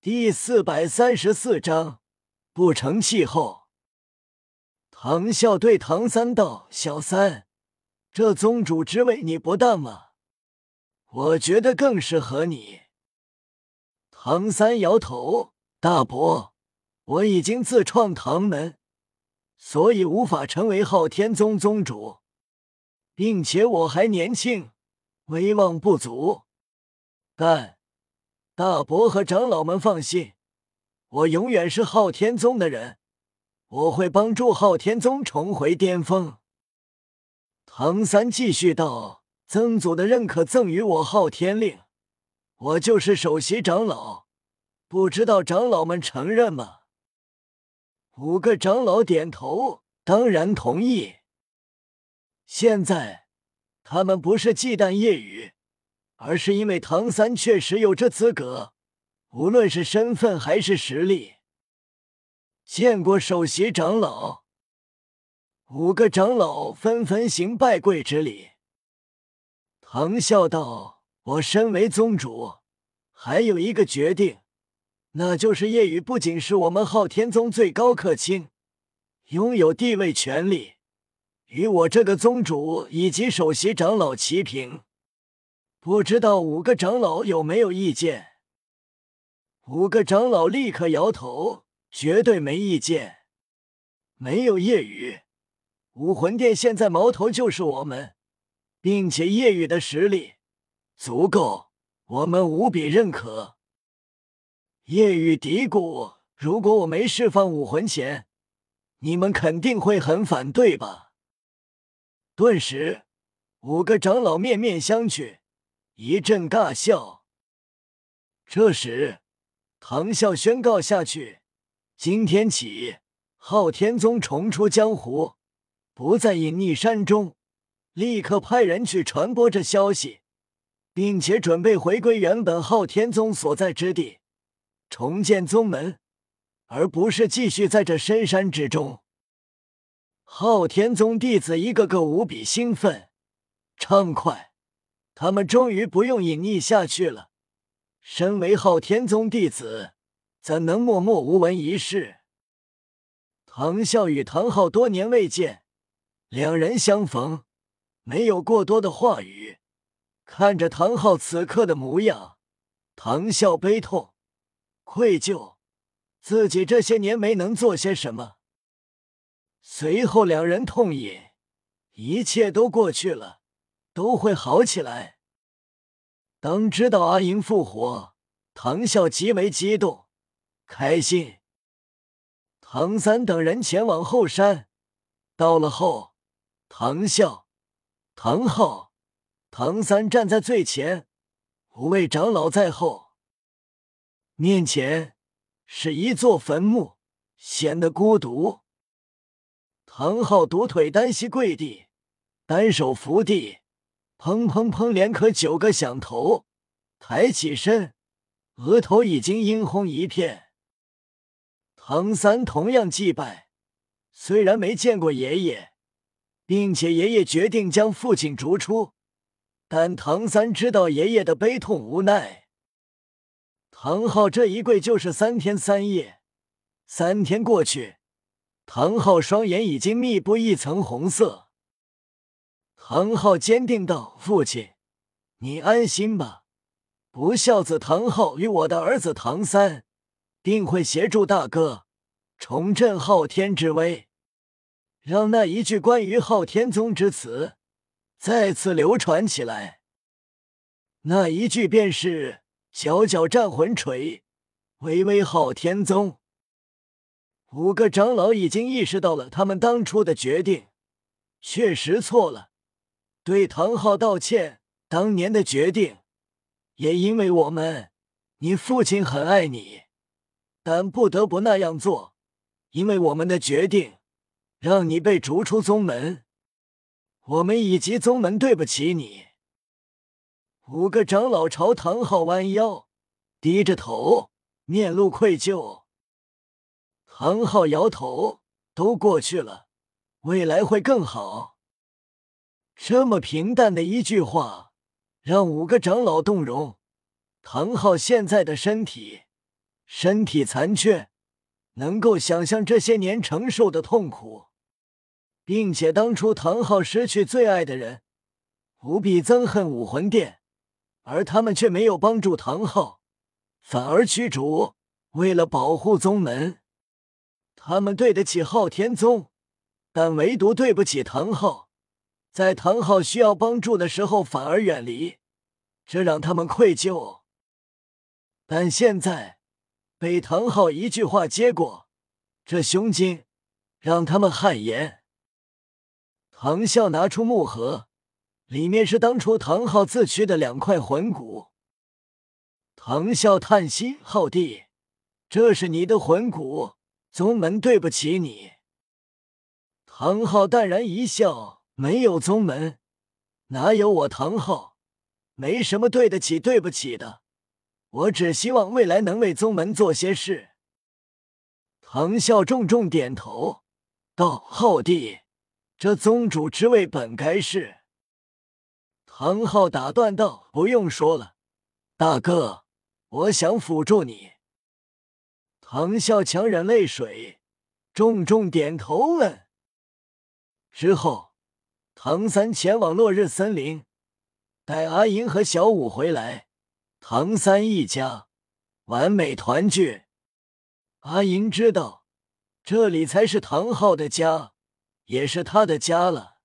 第四百三十四章不成气候。唐啸对唐三道：“小三，这宗主之位你不当吗？我觉得更适合你。”唐三摇头：“大伯，我已经自创唐门，所以无法成为昊天宗宗主，并且我还年轻，威望不足。但……”大伯和长老们放心，我永远是昊天宗的人，我会帮助昊天宗重回巅峰。唐三继续道：“曾祖的认可赠予我昊天令，我就是首席长老，不知道长老们承认吗？”五个长老点头，当然同意。现在他们不是忌惮夜雨。而是因为唐三确实有这资格，无论是身份还是实力。见过首席长老，五个长老纷纷行拜跪之礼。唐笑道：“我身为宗主，还有一个决定，那就是夜雨不仅是我们昊天宗最高客卿，拥有地位权力，与我这个宗主以及首席长老齐平。”不知道五个长老有没有意见？五个长老立刻摇头，绝对没意见。没有夜雨，武魂殿现在矛头就是我们，并且夜雨的实力足够，我们无比认可。夜雨嘀咕：“如果我没释放武魂前，你们肯定会很反对吧？”顿时，五个长老面面相觑。一阵尬笑。这时，唐啸宣告下去：“今天起，昊天宗重出江湖，不再隐匿山中。立刻派人去传播这消息，并且准备回归原本昊天宗所在之地，重建宗门，而不是继续在这深山之中。”昊天宗弟子一个个无比兴奋、畅快。他们终于不用隐匿下去了。身为昊天宗弟子，怎能默默无闻一世？唐啸与唐昊多年未见，两人相逢，没有过多的话语。看着唐昊此刻的模样，唐啸悲痛、愧疚，自己这些年没能做些什么。随后，两人痛饮，一切都过去了。都会好起来。当知道阿银复活，唐啸极为激动、开心。唐三等人前往后山，到了后，唐啸、唐昊、唐三站在最前，五位长老在后。面前是一座坟墓，显得孤独。唐昊独腿单膝跪地，单手扶地。砰砰砰！连磕九个响头，抬起身，额头已经殷红一片。唐三同样祭拜，虽然没见过爷爷，并且爷爷决定将父亲逐出，但唐三知道爷爷的悲痛无奈。唐昊这一跪就是三天三夜，三天过去，唐昊双眼已经密布一层红色。唐昊坚定道：“父亲，你安心吧，不孝子唐昊与我的儿子唐三定会协助大哥重振昊天之威，让那一句关于昊天宗之词再次流传起来。那一句便是‘皎皎战魂锤，巍巍昊天宗’。”五个长老已经意识到了他们当初的决定确实错了。对唐昊道歉，当年的决定也因为我们，你父亲很爱你，但不得不那样做，因为我们的决定让你被逐出宗门，我们以及宗门对不起你。五个长老朝唐昊弯腰，低着头，面露愧疚。唐昊摇头，都过去了，未来会更好。这么平淡的一句话，让五个长老动容。唐昊现在的身体身体残缺，能够想象这些年承受的痛苦，并且当初唐昊失去最爱的人，无比憎恨武魂殿，而他们却没有帮助唐昊，反而驱逐。为了保护宗门，他们对得起昊天宗，但唯独对不起唐昊，在唐昊需要帮助的时候反而远离，这让他们愧疚。但现在被唐昊一句话接过，这胸襟让他们汗颜。唐啸拿出木盒，里面是当初唐昊自取的两块魂骨。唐啸叹息：“昊弟。”这是你的魂骨，宗门对不起你。唐昊淡然一笑：“没有宗门，哪有我唐昊？没什么对得起、对不起的。我只希望未来能为宗门做些事。”唐啸重重点头道：“昊弟，这宗主之位本该是……”唐昊打断道：“不用说了，大哥，我想辅助你。”唐啸强忍泪水，重重点头问。之后，唐三前往落日森林，带阿银和小五回来，唐三一家完美团聚。阿银知道，这里才是唐昊的家，也是他的家了。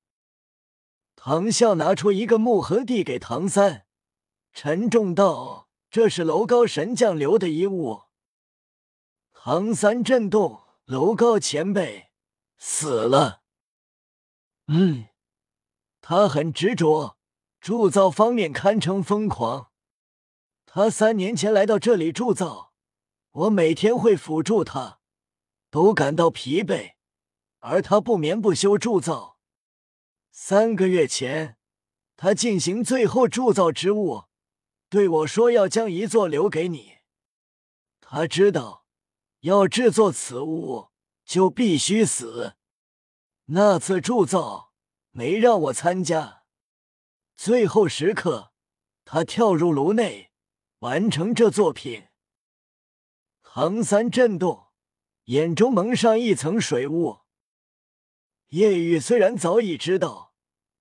唐啸拿出一个木盒递给唐三，沉重道：“这是楼高神将留的遗物。”唐三震动，楼高前辈死了。嗯，他很执着，铸造方面堪称疯狂。他三年前来到这里铸造，我每天会辅助他，都感到疲惫，而他不眠不休铸造。三个月前，他进行最后铸造之物，对我说要将一座留给你。他知道。要制作此物，就必须死。那次铸造没让我参加，最后时刻，他跳入炉内，完成这作品。唐三震动，眼中蒙上一层水雾。叶雨虽然早已知道，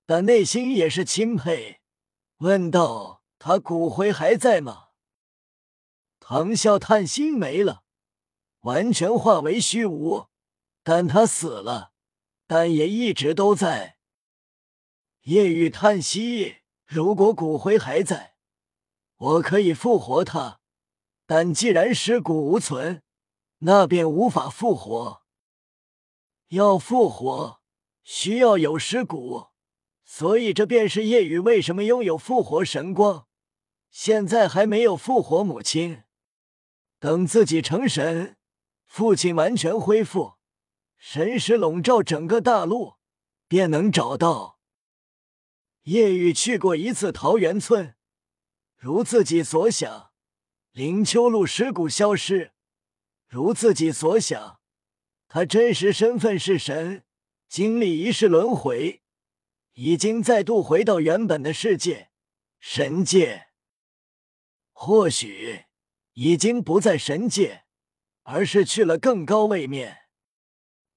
但内心也是钦佩，问道：“他骨灰还在吗？”唐啸叹息：“没了。”完全化为虚无，但他死了，但也一直都在。夜雨叹息：如果骨灰还在，我可以复活他；但既然尸骨无存，那便无法复活。要复活，需要有尸骨，所以这便是夜雨为什么拥有复活神光，现在还没有复活母亲。等自己成神。父亲完全恢复，神识笼罩整个大陆，便能找到。叶雨去过一次桃源村，如自己所想，灵丘路尸骨消失；如自己所想，他真实身份是神，经历一世轮回，已经再度回到原本的世界——神界。或许已经不在神界。而是去了更高位面，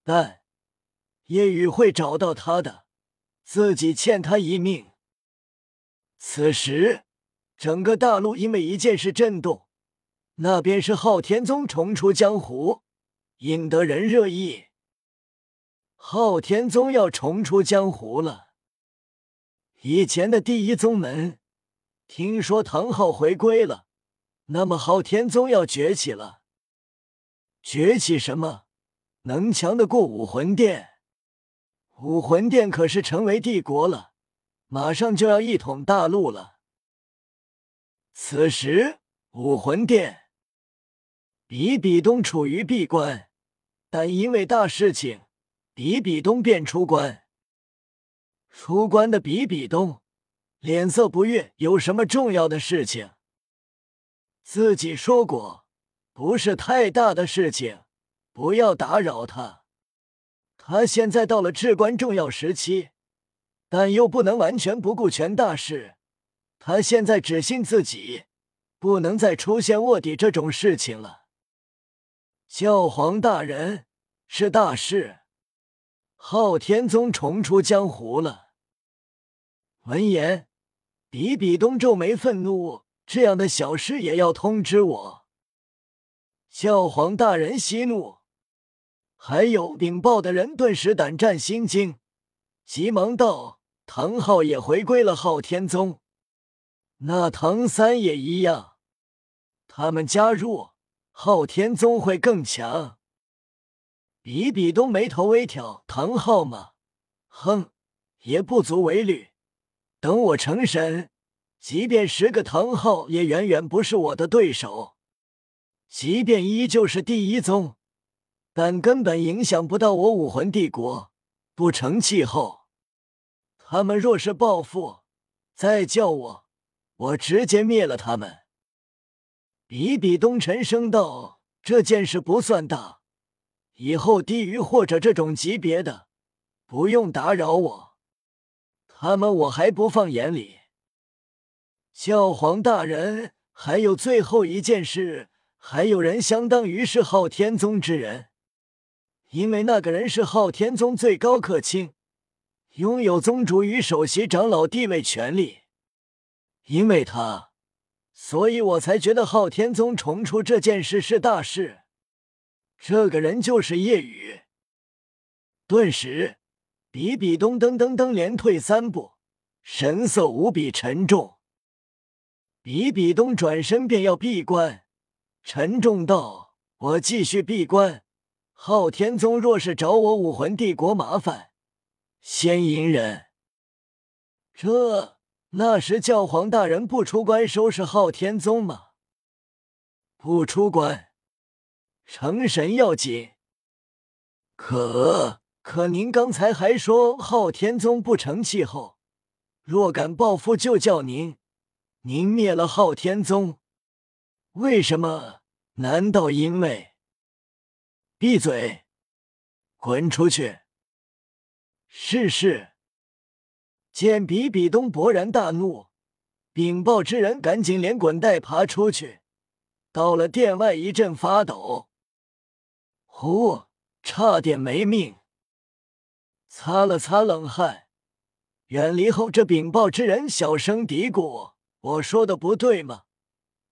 但叶雨会找到他的，自己欠他一命。此时，整个大陆因为一件事震动，那便是昊天宗重出江湖，引得人热议。昊天宗要重出江湖了，以前的第一宗门听说唐昊回归了，那么昊天宗要崛起了。崛起什么？能强得过武魂殿？武魂殿可是成为帝国了，马上就要一统大陆了。此时，武魂殿比比东处于闭关，但因为大事情，比比东便出关。出关的比比东脸色不悦，有什么重要的事情？自己说过。不是太大的事情，不要打扰他。他现在到了至关重要时期，但又不能完全不顾全大事。他现在只信自己，不能再出现卧底这种事情了。教皇大人，是大事，昊天宗重出江湖了。闻言，比比东皱眉愤怒：“这样的小事也要通知我？”教皇大人息怒。还有禀报的人顿时胆战心惊，急忙道：“唐昊也回归了昊天宗，那唐三也一样。他们加入昊天宗会更强。”比比东眉头微挑：“唐昊吗？哼，也不足为虑。等我成神，即便十个唐昊也远远不是我的对手。即便依旧是第一宗。”但根本影响不到我武魂帝国，不成气候。他们若是报复，再叫我，我直接灭了他们。比比东沉声道：“这件事不算大，以后低于或者这种级别的，不用打扰我。他们我还不放眼里。”教皇大人，还有最后一件事，还有人相当于是昊天宗之人。因为那个人是昊天宗最高客卿，拥有宗主与首席长老地位权力。因为他，所以我才觉得昊天宗重出这件事是大事。这个人就是叶雨。顿时，比比东噔噔噔连退三步，神色无比沉重。比比东转身便要闭关，沉重道：“我继续闭关。”昊天宗若是找我武魂帝国麻烦，先隐忍。这那时教皇大人不出关收拾昊天宗吗？不出关，成神要紧。可可，您刚才还说昊天宗不成气候，若敢报复，就叫您。您灭了昊天宗，为什么？难道因为？闭嘴！滚出去！是是。见比比东勃然大怒，禀报之人赶紧连滚带爬出去，到了殿外一阵发抖，呼，差点没命。擦了擦冷汗，远离后，这禀报之人小声嘀咕：“我说的不对吗？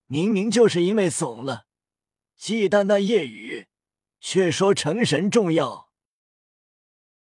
明明就是因为怂了，忌惮那夜雨。”却说成神重要。